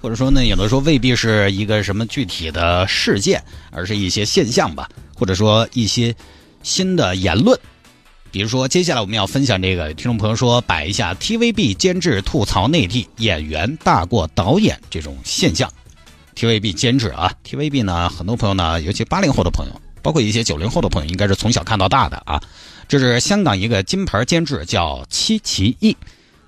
或者说呢，有的时候未必是一个什么具体的事件，而是一些现象吧，或者说一些新的言论。比如说，接下来我们要分享这个听众朋友说摆一下 TVB 监制吐槽内地演员大过导演这种现象。TVB 监制啊，TVB 呢，很多朋友呢，尤其八零后的朋友，包括一些九零后的朋友，应该是从小看到大的啊。这是香港一个金牌监制，叫戚其义。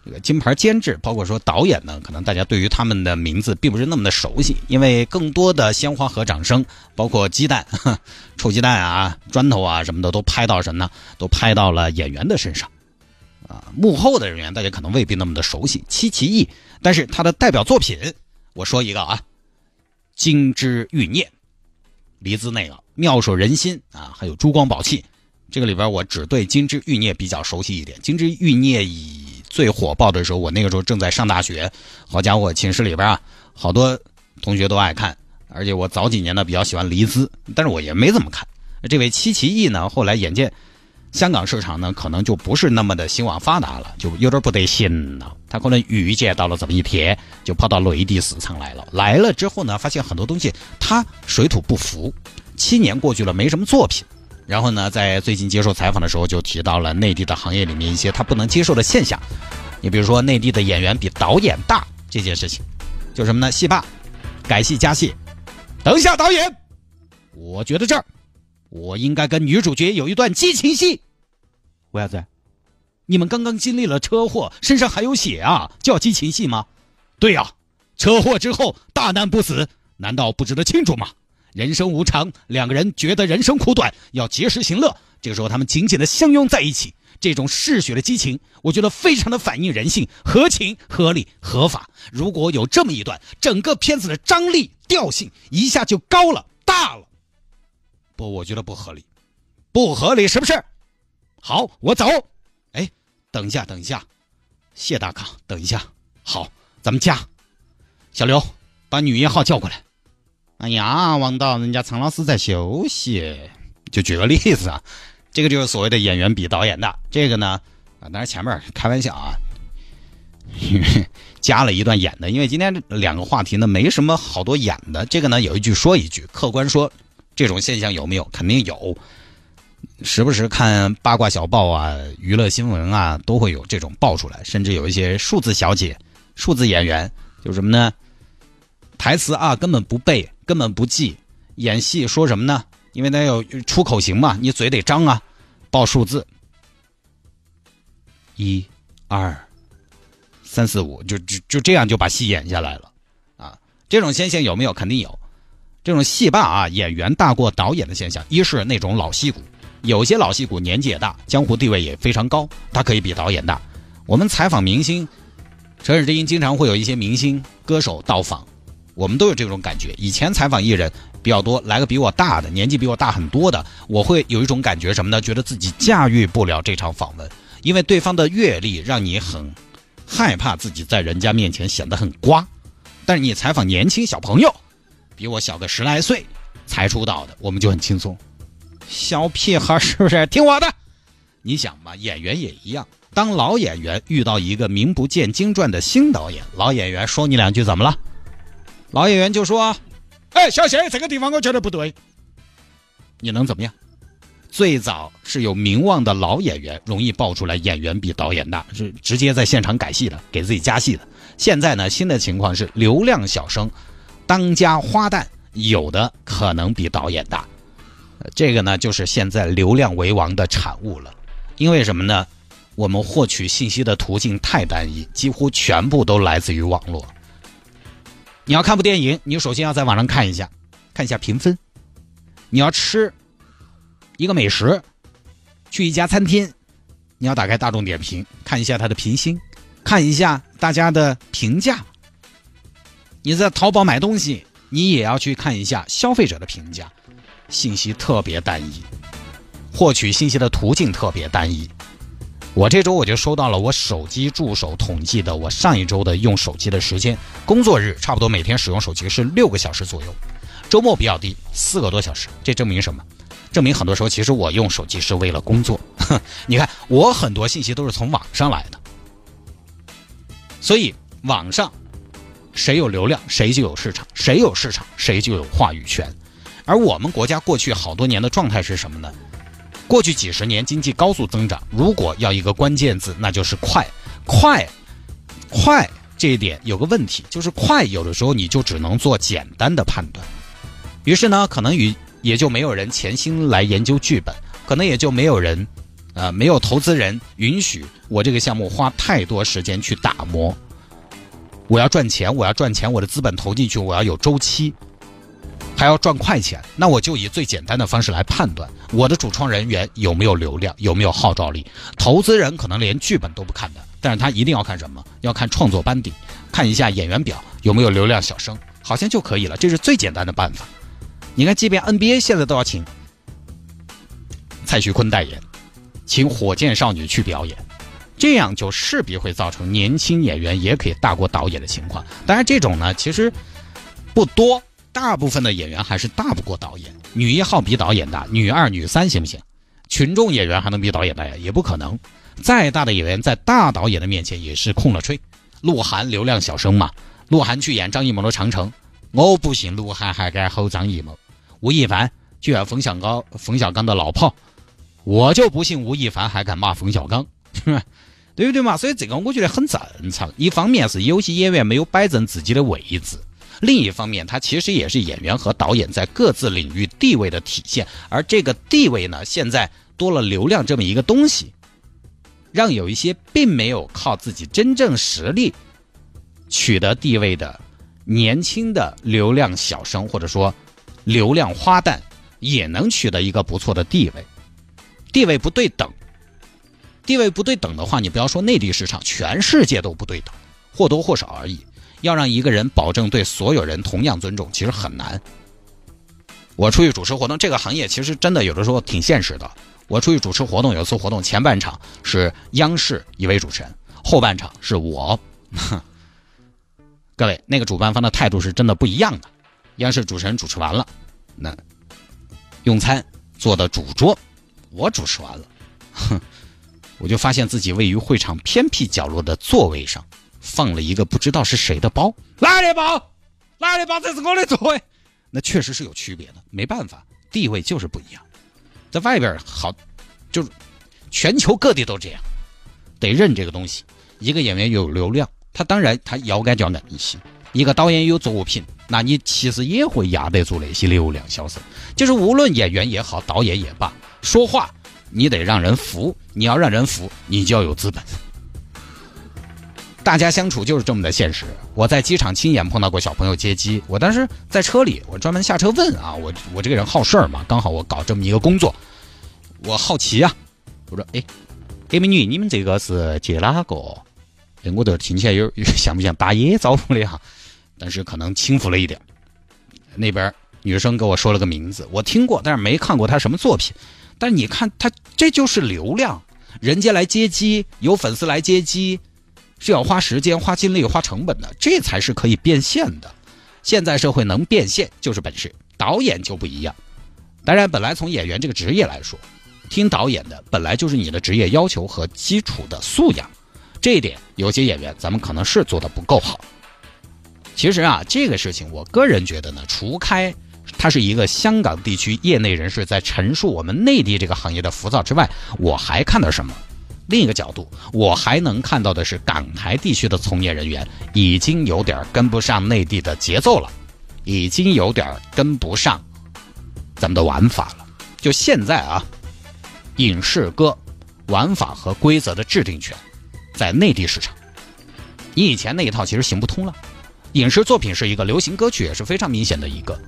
这个金牌监制，包括说导演呢，可能大家对于他们的名字并不是那么的熟悉，因为更多的鲜花和掌声，包括鸡蛋、臭鸡蛋啊、砖头啊什么的，都拍到什么呢？都拍到了演员的身上。啊，幕后的人员大家可能未必那么的熟悉戚其义，但是他的代表作品，我说一个啊，《金枝欲孽》，黎姿那个妙手仁心啊，还有珠光宝气。这个里边我只对《金枝欲孽》比较熟悉一点，《金枝欲孽》以最火爆的时候，我那个时候正在上大学，好家伙，寝室里边啊，好多同学都爱看，而且我早几年呢比较喜欢黎姿，但是我也没怎么看。这位戚其义呢，后来眼见香港市场呢可能就不是那么的兴旺发达了，就有点不得心了。他可能预见到了这么一天，就跑到内地市场来了。来了之后呢，发现很多东西他水土不服。七年过去了，没什么作品。然后呢，在最近接受采访的时候，就提到了内地的行业里面一些他不能接受的现象。你比如说，内地的演员比导演大这件事情，就什么呢？戏霸，改戏加戏。等一下，导演，我觉得这儿我应该跟女主角有一段激情戏。为啥子？你们刚刚经历了车祸，身上还有血啊，叫激情戏吗？对呀，车祸之后大难不死，难道不值得庆祝吗？人生无常，两个人觉得人生苦短，要及时行乐。这个时候，他们紧紧的相拥在一起，这种嗜血的激情，我觉得非常的反映人性，合情合理合法。如果有这么一段，整个片子的张力调性一下就高了大了。不，我觉得不合理，不合理是不是？好，我走。哎，等一下，等一下，谢大康，等一下。好，咱们加。小刘，把女一号叫过来。哎呀，王导，人家苍老师在休息。就举个例子啊，这个就是所谓的演员比导演大。这个呢，啊，当然前面开玩笑啊，加了一段演的。因为今天两个话题呢，没什么好多演的。这个呢，有一句说一句，客观说，这种现象有没有？肯定有。时不时看八卦小报啊、娱乐新闻啊，都会有这种爆出来。甚至有一些数字小姐、数字演员，就什么呢？台词啊，根本不背。根本不记，演戏说什么呢？因为他有出口型嘛，你嘴得张啊，报数字，一、二、三四五，就就就这样就把戏演下来了，啊，这种现象有没有？肯定有，这种戏霸啊，演员大过导演的现象，一是那种老戏骨，有些老戏骨年纪也大，江湖地位也非常高，他可以比导演大。我们采访明星，城市之音经常会有一些明星歌手到访。我们都有这种感觉。以前采访艺人比较多，来个比我大的，年纪比我大很多的，我会有一种感觉什么呢？觉得自己驾驭不了这场访问，因为对方的阅历让你很害怕自己在人家面前显得很瓜。但是你采访年轻小朋友，比我小个十来岁才出道的，我们就很轻松。小屁孩是不是？听我的。你想嘛，演员也一样。当老演员遇到一个名不见经传的新导演，老演员说你两句怎么了？老演员就说：“哎，小谢，这个地方我觉得不对。”你能怎么样？最早是有名望的老演员容易爆出来演员比导演大，是直接在现场改戏的，给自己加戏的。现在呢，新的情况是流量小生、当家花旦有的可能比导演大。这个呢，就是现在流量为王的产物了。因为什么呢？我们获取信息的途径太单一，几乎全部都来自于网络。你要看部电影，你首先要在网上看一下，看一下评分。你要吃一个美食，去一家餐厅，你要打开大众点评，看一下它的评星，看一下大家的评价。你在淘宝买东西，你也要去看一下消费者的评价，信息特别单一，获取信息的途径特别单一。我这周我就收到了我手机助手统计的我上一周的用手机的时间，工作日差不多每天使用手机是六个小时左右，周末比较低，四个多小时。这证明什么？证明很多时候其实我用手机是为了工作。你看，我很多信息都是从网上来的，所以网上谁有流量，谁就有市场；谁有市场，谁就有话语权。而我们国家过去好多年的状态是什么呢？过去几十年经济高速增长，如果要一个关键字，那就是快，快，快。这一点有个问题，就是快，有的时候你就只能做简单的判断。于是呢，可能与也就没有人潜心来研究剧本，可能也就没有人，呃，没有投资人允许我这个项目花太多时间去打磨。我要赚钱，我要赚钱，我的资本投进去，我要有周期。还要赚快钱，那我就以最简单的方式来判断我的主创人员有没有流量，有没有号召力。投资人可能连剧本都不看的，但是他一定要看什么？要看创作班底，看一下演员表有没有流量小生，好像就可以了。这是最简单的办法。你看，即便 NBA 现在都要请蔡徐坤代言，请火箭少女去表演，这样就势必会造成年轻演员也可以大过导演的情况。当然，这种呢其实不多。大部分的演员还是大不过导演，女一号比导演大，女二、女三行不行？群众演员还能比导演大呀？也不可能。再大的演员在大导演的面前也是空了吹。鹿晗流量小生嘛，鹿晗去演张艺谋的《长城》，我不信鹿晗还敢吼张艺谋。吴亦凡去演冯小刚，冯小刚的老炮，我就不信吴亦凡还敢骂冯小刚，对不对嘛？所以这个我觉得很正常。一方面是有些演员没有摆正自己的位置。另一方面，它其实也是演员和导演在各自领域地位的体现，而这个地位呢，现在多了流量这么一个东西，让有一些并没有靠自己真正实力取得地位的年轻的流量小生或者说流量花旦，也能取得一个不错的地位。地位不对等，地位不对等的话，你不要说内地市场，全世界都不对等，或多或少而已。要让一个人保证对所有人同样尊重，其实很难。我出去主持活动，这个行业其实真的有的时候挺现实的。我出去主持活动，有一次活动前半场是央视一位主持人，后半场是我。各位，那个主办方的态度是真的不一样的。央视主持人主持完了，那用餐坐的主桌，我主持完了，哼，我就发现自己位于会场偏僻角落的座位上。放了一个不知道是谁的包，哪里包？哪里包？这是我的座位。那确实是有区别的，没办法，地位就是不一样。在外边好，就是全球各地都这样，得认这个东西。一个演员有流量，他当然他腰杆就要硬一些；一个导演有作品，那你其实也会压得住那些流量小生。就是无论演员也好，导演也罢，说话你得让人服，你要让人服，你就要有资本。大家相处就是这么的现实。我在机场亲眼碰到过小朋友接机，我当时在车里，我专门下车问啊，我我这个人好事儿嘛，刚好我搞这么一个工作，我好奇啊，我说哎，哎美女，你们这个是接哪个？哎，我这听起来有像不像打野招呼的哈？但是可能轻浮了一点。那边女生给我说了个名字，我听过，但是没看过她什么作品。但是你看，她这就是流量，人家来接机，有粉丝来接机。是要花时间、花精力、花成本的，这才是可以变现的。现在社会能变现就是本事，导演就不一样。当然，本来从演员这个职业来说，听导演的本来就是你的职业要求和基础的素养，这一点有些演员咱们可能是做的不够好。其实啊，这个事情我个人觉得呢，除开他是一个香港地区业内人士在陈述我们内地这个行业的浮躁之外，我还看到什么？另一个角度，我还能看到的是，港台地区的从业人员已经有点跟不上内地的节奏了，已经有点跟不上咱们的玩法了。就现在啊，影视歌玩法和规则的制定权在内地市场，你以前那一套其实行不通了。影视作品是一个，流行歌曲也是非常明显的一个，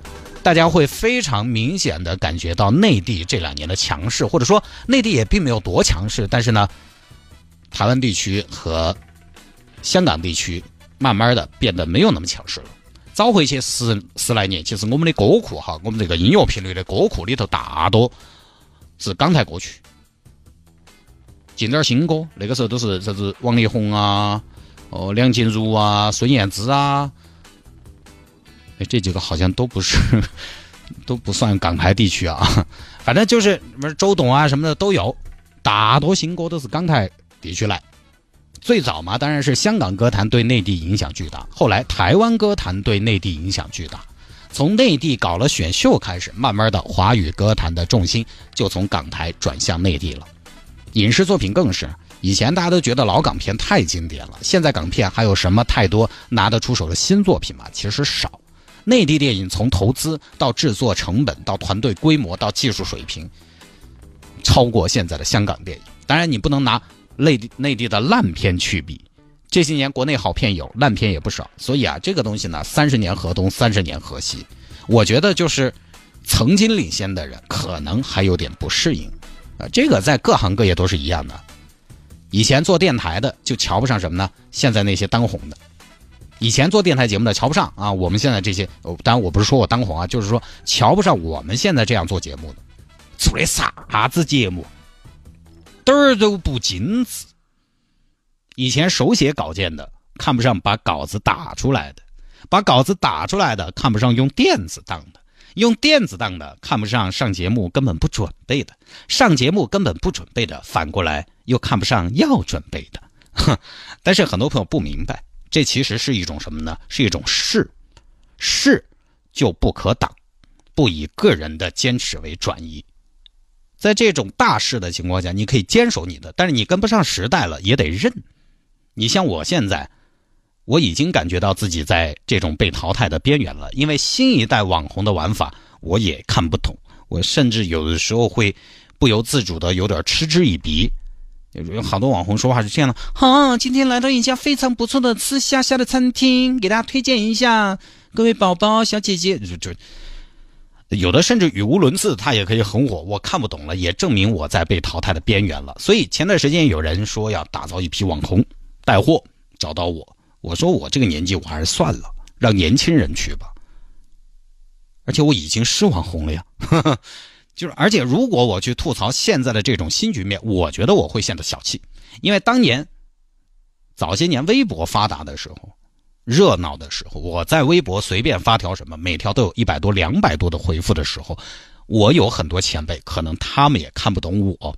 大家会非常明显的感觉到内地这两年的强势，或者说内地也并没有多强势，但是呢。台湾地区和香港地区慢慢的变得没有那么强势了。早回去十十来年，其实我们的歌库哈，我们这个音乐频率的歌库里头大多是港台歌曲，进点新歌，那个时候都是啥子王力宏啊，哦梁静茹啊，孙燕姿啊，这几个好像都不是，都不算港台地区啊，反正就是什么周董啊什么的都有，大多新歌都是港台地区来。最早嘛，当然是香港歌坛对内地影响巨大。后来台湾歌坛对内地影响巨大，从内地搞了选秀开始，慢慢的华语歌坛的重心就从港台转向内地了。影视作品更是，以前大家都觉得老港片太经典了，现在港片还有什么太多拿得出手的新作品吗？其实少。内地电影从投资到制作成本到团队规模到技术水平，超过现在的香港电影。当然，你不能拿。内地内地的烂片去比，这些年国内好片有，烂片也不少。所以啊，这个东西呢，三十年河东，三十年河西。我觉得就是曾经领先的人，可能还有点不适应。啊，这个在各行各业都是一样的。以前做电台的就瞧不上什么呢？现在那些当红的，以前做电台节目的瞧不上啊。我们现在这些，当然我不是说我当红啊，就是说瞧不上我们现在这样做节目的，做的啥子节目？点儿都不精致。以前手写稿件的看不上把稿子打出来的，把稿子打出来的看不上用电子档的，用电子档的看不上上节目根本不准备的，上节目根本不准备的，反过来又看不上要准备的。哼！但是很多朋友不明白，这其实是一种什么呢？是一种势，势就不可挡，不以个人的坚持为转移。在这种大势的情况下，你可以坚守你的，但是你跟不上时代了也得认。你像我现在，我已经感觉到自己在这种被淘汰的边缘了，因为新一代网红的玩法我也看不懂，我甚至有的时候会不由自主的有点嗤之以鼻。有好多网红说话是这样的：，好，今天来到一家非常不错的吃虾虾的餐厅，给大家推荐一下，各位宝宝、小姐姐，就就。有的甚至语无伦次，他也可以很火，我看不懂了，也证明我在被淘汰的边缘了。所以前段时间有人说要打造一批网红带货，找到我，我说我这个年纪我还是算了，让年轻人去吧。而且我已经是网红了呀，就是而且如果我去吐槽现在的这种新局面，我觉得我会显得小气，因为当年早些年微博发达的时候。热闹的时候，我在微博随便发条什么，每条都有一百多、两百多的回复的时候，我有很多前辈，可能他们也看不懂我。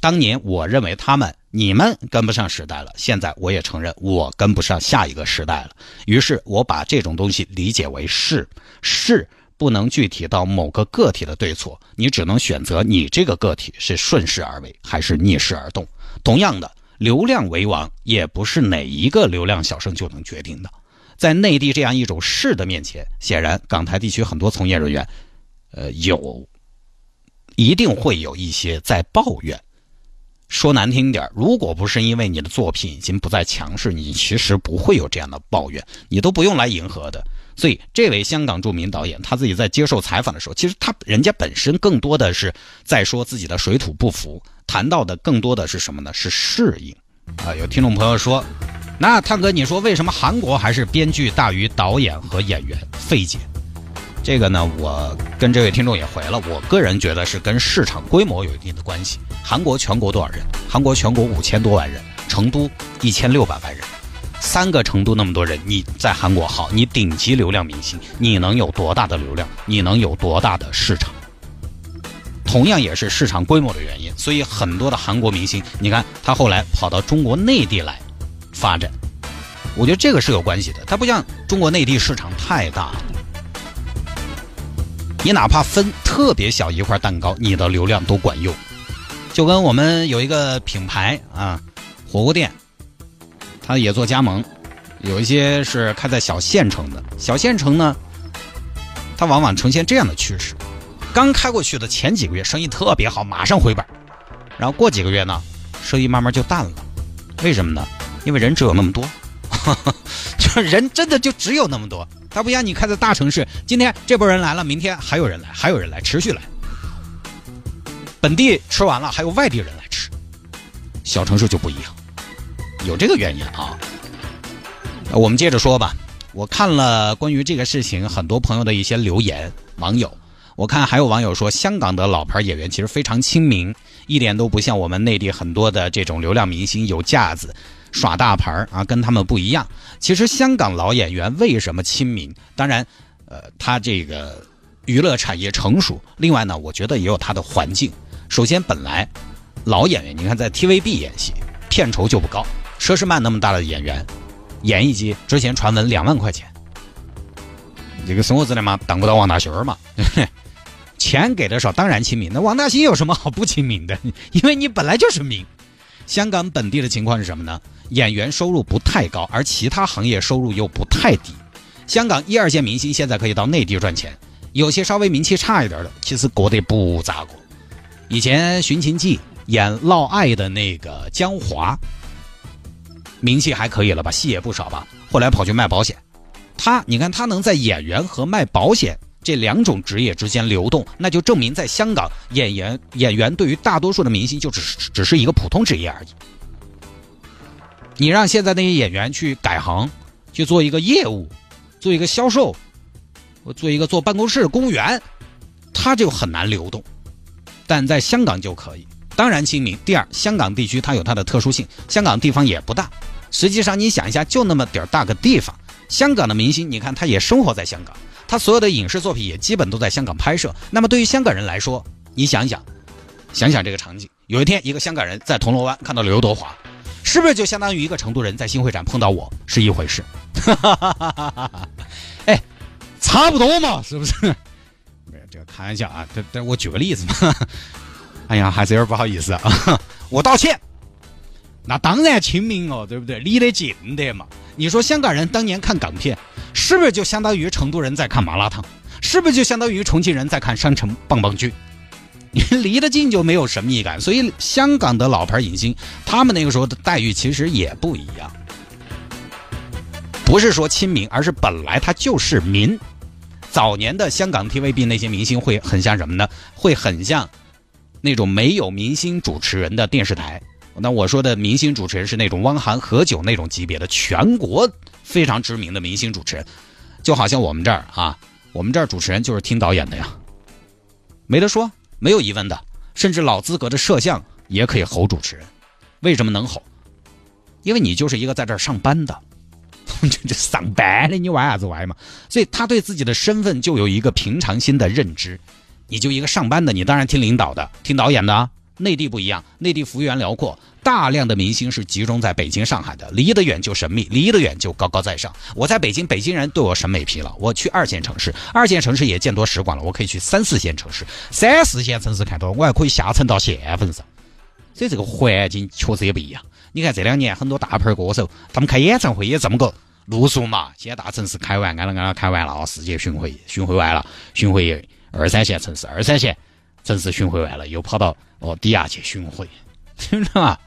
当年我认为他们、你们跟不上时代了，现在我也承认我跟不上下一个时代了。于是我把这种东西理解为是是，不能具体到某个个体的对错，你只能选择你这个个体是顺势而为还是逆势而动。同样的，流量为王也不是哪一个流量小生就能决定的。在内地这样一种势的面前，显然港台地区很多从业人员，呃，有，一定会有一些在抱怨。说难听点如果不是因为你的作品已经不再强势，你其实不会有这样的抱怨，你都不用来迎合的。所以，这位香港著名导演他自己在接受采访的时候，其实他人家本身更多的是在说自己的水土不服，谈到的更多的是什么呢？是适应。啊，有听众朋友说。那探哥，你说为什么韩国还是编剧大于导演和演员？费解。这个呢，我跟这位听众也回了。我个人觉得是跟市场规模有一定的关系。韩国全国多少人？韩国全国五千多万人，成都一千六百万人，三个成都那么多人，你在韩国好，你顶级流量明星，你能有多大的流量？你能有多大的市场？同样也是市场规模的原因，所以很多的韩国明星，你看他后来跑到中国内地来。发展，我觉得这个是有关系的。它不像中国内地市场太大了，你哪怕分特别小一块蛋糕，你的流量都管用。就跟我们有一个品牌啊，火锅店，它也做加盟，有一些是开在小县城的。小县城呢，它往往呈现这样的趋势：刚开过去的前几个月生意特别好，马上回本然后过几个月呢，生意慢慢就淡了。为什么呢？因为人只有那么多，就是人真的就只有那么多。它不像你开在大城市，今天这波人来了，明天还有人来，还有人来，持续来。本地吃完了，还有外地人来吃。小城市就不一样，有这个原因啊。我们接着说吧。我看了关于这个事情很多朋友的一些留言，网友，我看还有网友说，香港的老牌演员其实非常亲民，一点都不像我们内地很多的这种流量明星有架子、耍大牌啊，跟他们不一样。其实香港老演员为什么亲民？当然，呃，他这个娱乐产业成熟，另外呢，我觉得也有他的环境。首先，本来老演员，你看在 TVB 演戏，片酬就不高，佘诗曼那么大的演员。演一集之前传闻两万块钱，这个生活质量嘛，当不到王大勋嘛，钱给的少，当然亲民。那王大兴有什么好不亲民的？因为你本来就是民。香港本地的情况是什么呢？演员收入不太高，而其他行业收入又不太低。香港一二线明星现在可以到内地赚钱，有些稍微名气差一点的，其实过得不咋过。以前《寻秦记》演嫪毐的那个江华。名气还可以了吧，戏也不少吧。后来跑去卖保险，他你看他能在演员和卖保险这两种职业之间流动，那就证明在香港演员演员对于大多数的明星就只是只是一个普通职业而已。你让现在那些演员去改行，去做一个业务，做一个销售，做一个做办公室公务员，他就很难流动，但在香港就可以。当然亲民。第二，香港地区它有它的特殊性，香港地方也不大。实际上，你想一下，就那么点儿大个地方，香港的明星，你看他也生活在香港，他所有的影视作品也基本都在香港拍摄。那么对于香港人来说，你想想，想想这个场景：有一天，一个香港人在铜锣湾看到刘德华，是不是就相当于一个成都人在新会展碰到我是一回事？哎，差不多嘛，是不是？没有这个开玩笑啊，这这我举个例子嘛。哎呀，还是有点不好意思啊，我道歉。那当然亲民哦，对不对？离得近的嘛。你说香港人当年看港片，是不是就相当于成都人在看麻辣烫？是不是就相当于重庆人在看山城棒棒剧？你离得近就没有神秘感。所以香港的老牌影星，他们那个时候的待遇其实也不一样。不是说亲民，而是本来他就是民。早年的香港 TVB 那些明星会很像什么呢？会很像。那种没有明星主持人的电视台，那我说的明星主持人是那种汪涵、何炅那种级别的全国非常知名的明星主持人，就好像我们这儿啊，我们这儿主持人就是听导演的呀，没得说，没有疑问的，甚至老资格的摄像也可以吼主持人，为什么能吼？因为你就是一个在这儿上班的，这这上班的，你玩啥子玩嘛？所以他对自己的身份就有一个平常心的认知。你就一个上班的，你当然听领导的，听导演的。内地不一样，内地幅员辽阔，大量的明星是集中在北京、上海的，离得远就神秘，离得远就高高在上。我在北京，北京人对我审美疲劳，我去二线城市，二线城市也见多识广了，我可以去三四线城市，三四线城市看多，我还可以下沉到县份上。所以这个环境确实也不一样。你看这两年很多大牌歌手，他们开演唱会也这么个路数嘛。现在大城市开完，安了安了开完了，世界巡回巡回完了，巡回。二三线城市，二三线城市巡回完了，又跑到哦地下去巡回，听着啊？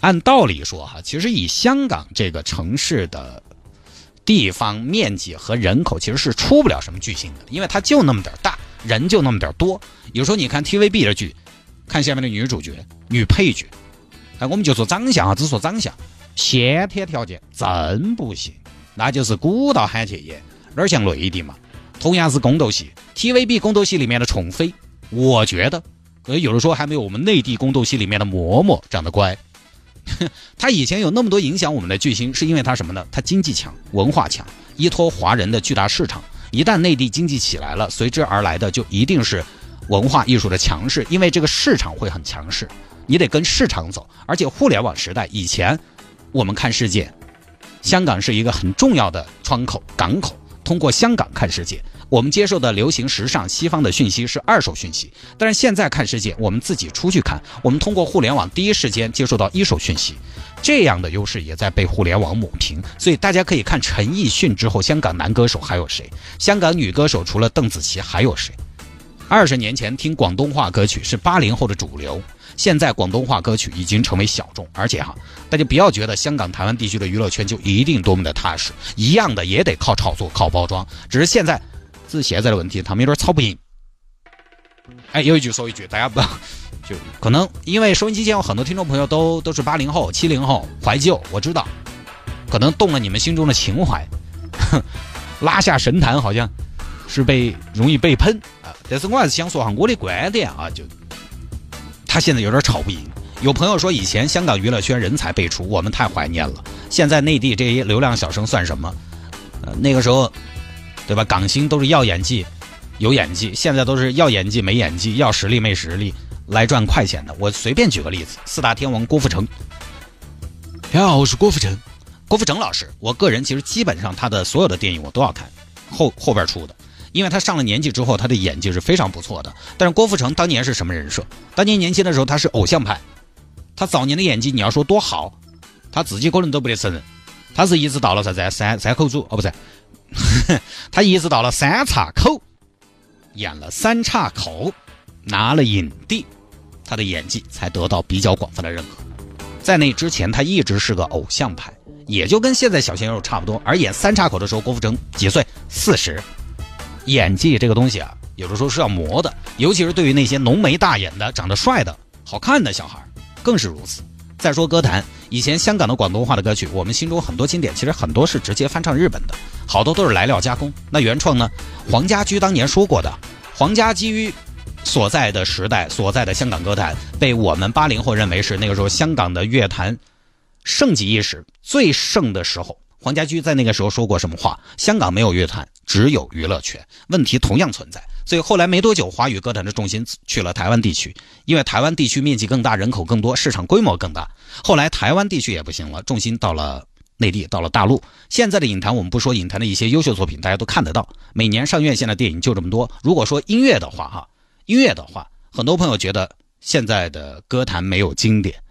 按道理说哈，其实以香港这个城市的地方面积和人口，其实是出不了什么巨星的，因为它就那么点大，人就那么点多。有时候你看 TVB 的剧，看下面的女主角、女配角，哎，我们就说长相啊，只说长相，先天条件真不行，那就是鼓捣喊去演，哪儿像内地嘛？同样是宫斗戏，TVB 宫斗戏里面的宠妃，我觉得，可能有的说还没有我们内地宫斗戏里面的嬷嬷长得乖。他以前有那么多影响我们的巨星，是因为他什么呢？他经济强，文化强，依托华人的巨大市场。一旦内地经济起来了，随之而来的就一定是文化艺术的强势，因为这个市场会很强势，你得跟市场走。而且互联网时代以前，我们看世界，香港是一个很重要的窗口、港口。通过香港看世界，我们接受的流行时尚西方的讯息是二手讯息，但是现在看世界，我们自己出去看，我们通过互联网第一时间接受到一手讯息，这样的优势也在被互联网抹平。所以大家可以看陈奕迅之后，香港男歌手还有谁？香港女歌手除了邓紫棋还有谁？二十年前听广东话歌曲是八零后的主流。现在广东话歌曲已经成为小众，而且哈，大家不要觉得香港、台湾地区的娱乐圈就一定多么的踏实，一样的也得靠炒作、靠包装。只是现在，是现在的问题，他们有点吵不赢。哎，有一句说一句，大家不要就可能因为收音机前有很多听众朋友都都是八零后、七零后，怀旧，我知道，可能动了你们心中的情怀。拉下神坛，好像是被容易被喷啊。但是我还是想说哈，我的观点啊，就他现在有点吵不赢。有朋友说，以前香港娱乐圈人才辈出，我们太怀念了。现在内地这些流量小生算什么？呃，那个时候，对吧？港星都是要演技，有演技；现在都是要演技没演技，要实力没实力，来赚快钱的。我随便举个例子，四大天王郭富城。你好，我是郭富城。郭富城老师，我个人其实基本上他的所有的电影我都要看，后后边出的。因为他上了年纪之后，他的演技是非常不错的。但是郭富城当年是什么人设？当年年轻的时候他是偶像派。他早年的演技，你要说多好，他自己可能都不得承认。他是一直到了啥子三三口组哦，不是，他一直到了三岔口，演了三岔口，拿了影帝，他的演技才得到比较广泛的认可。在那之前，他一直是个偶像派，也就跟现在小鲜肉差不多。而演三岔口的时候，郭富城几岁？四十。演技这个东西啊，有的时候是要磨的，尤其是对于那些浓眉大眼的、长得帅的、好看的小孩。更是如此。再说歌坛，以前香港的广东话的歌曲，我们心中很多经典，其实很多是直接翻唱日本的，好多都是来料加工。那原创呢？黄家驹当年说过的，黄家驹所在的时代、所在的香港歌坛，被我们八零后认为是那个时候香港的乐坛盛极一时、最盛的时候。黄家驹在那个时候说过什么话？香港没有乐坛，只有娱乐圈。问题同样存在。所以后来没多久，华语歌坛的重心去了台湾地区，因为台湾地区面积更大，人口更多，市场规模更大。后来台湾地区也不行了，重心到了内地，到了大陆。现在的影坛，我们不说影坛的一些优秀作品，大家都看得到。每年上院线的电影就这么多。如果说音乐的话，哈，音乐的话，很多朋友觉得现在的歌坛没有经典。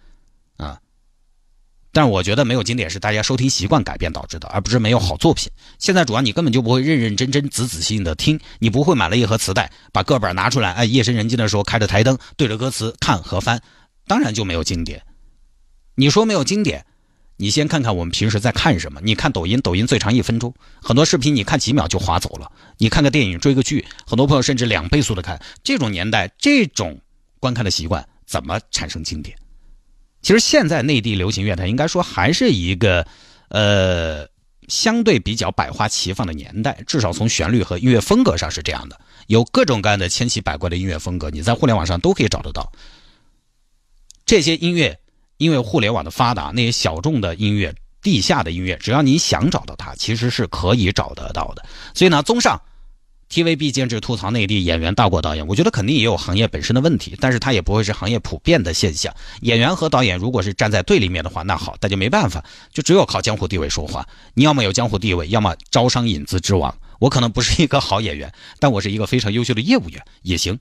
但是我觉得没有经典是大家收听习惯改变导致的，而不是没有好作品。现在主要你根本就不会认认真真、仔仔细细的听，你不会买了一盒磁带，把歌本拿出来，哎，夜深人静的时候开着台灯，对着歌词看和翻，当然就没有经典。你说没有经典，你先看看我们平时在看什么？你看抖音，抖音最长一分钟，很多视频你看几秒就划走了。你看个电影、追个剧，很多朋友甚至两倍速的看。这种年代，这种观看的习惯，怎么产生经典？其实现在内地流行乐坛应该说还是一个，呃，相对比较百花齐放的年代，至少从旋律和音乐风格上是这样的，有各种各样的千奇百怪的音乐风格，你在互联网上都可以找得到。这些音乐，因为互联网的发达，那些小众的音乐、地下的音乐，只要你想找到它，其实是可以找得到的。所以呢，综上。TVB 监制吐槽内地演员大过导演，我觉得肯定也有行业本身的问题，但是它也不会是行业普遍的现象。演员和导演如果是站在对立面的话，那好，那就没办法，就只有靠江湖地位说话。你要么有江湖地位，要么招商引资之王。我可能不是一个好演员，但我是一个非常优秀的业务员，也行。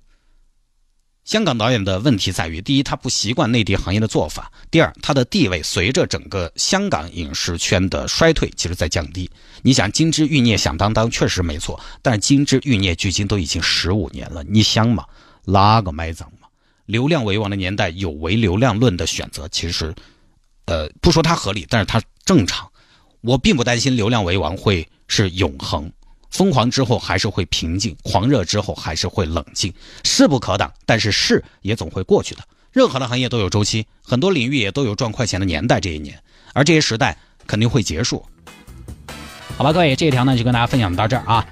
香港导演的问题在于：第一，他不习惯内地行业的做法；第二，他的地位随着整个香港影视圈的衰退，其实在降低。你想，《金枝欲孽》响当当确实没错，但是《金枝欲孽》距今都已经十五年了，你想嘛，拉个埋葬嘛？流量为王的年代，有唯流量论的选择，其实，呃，不说它合理，但是它正常。我并不担心流量为王会是永恒。疯狂之后还是会平静，狂热之后还是会冷静，势不可挡。但是势也总会过去的。任何的行业都有周期，很多领域也都有赚快钱的年代。这一年，而这些时代肯定会结束。好吧，各位，这一条呢就跟大家分享到这儿啊。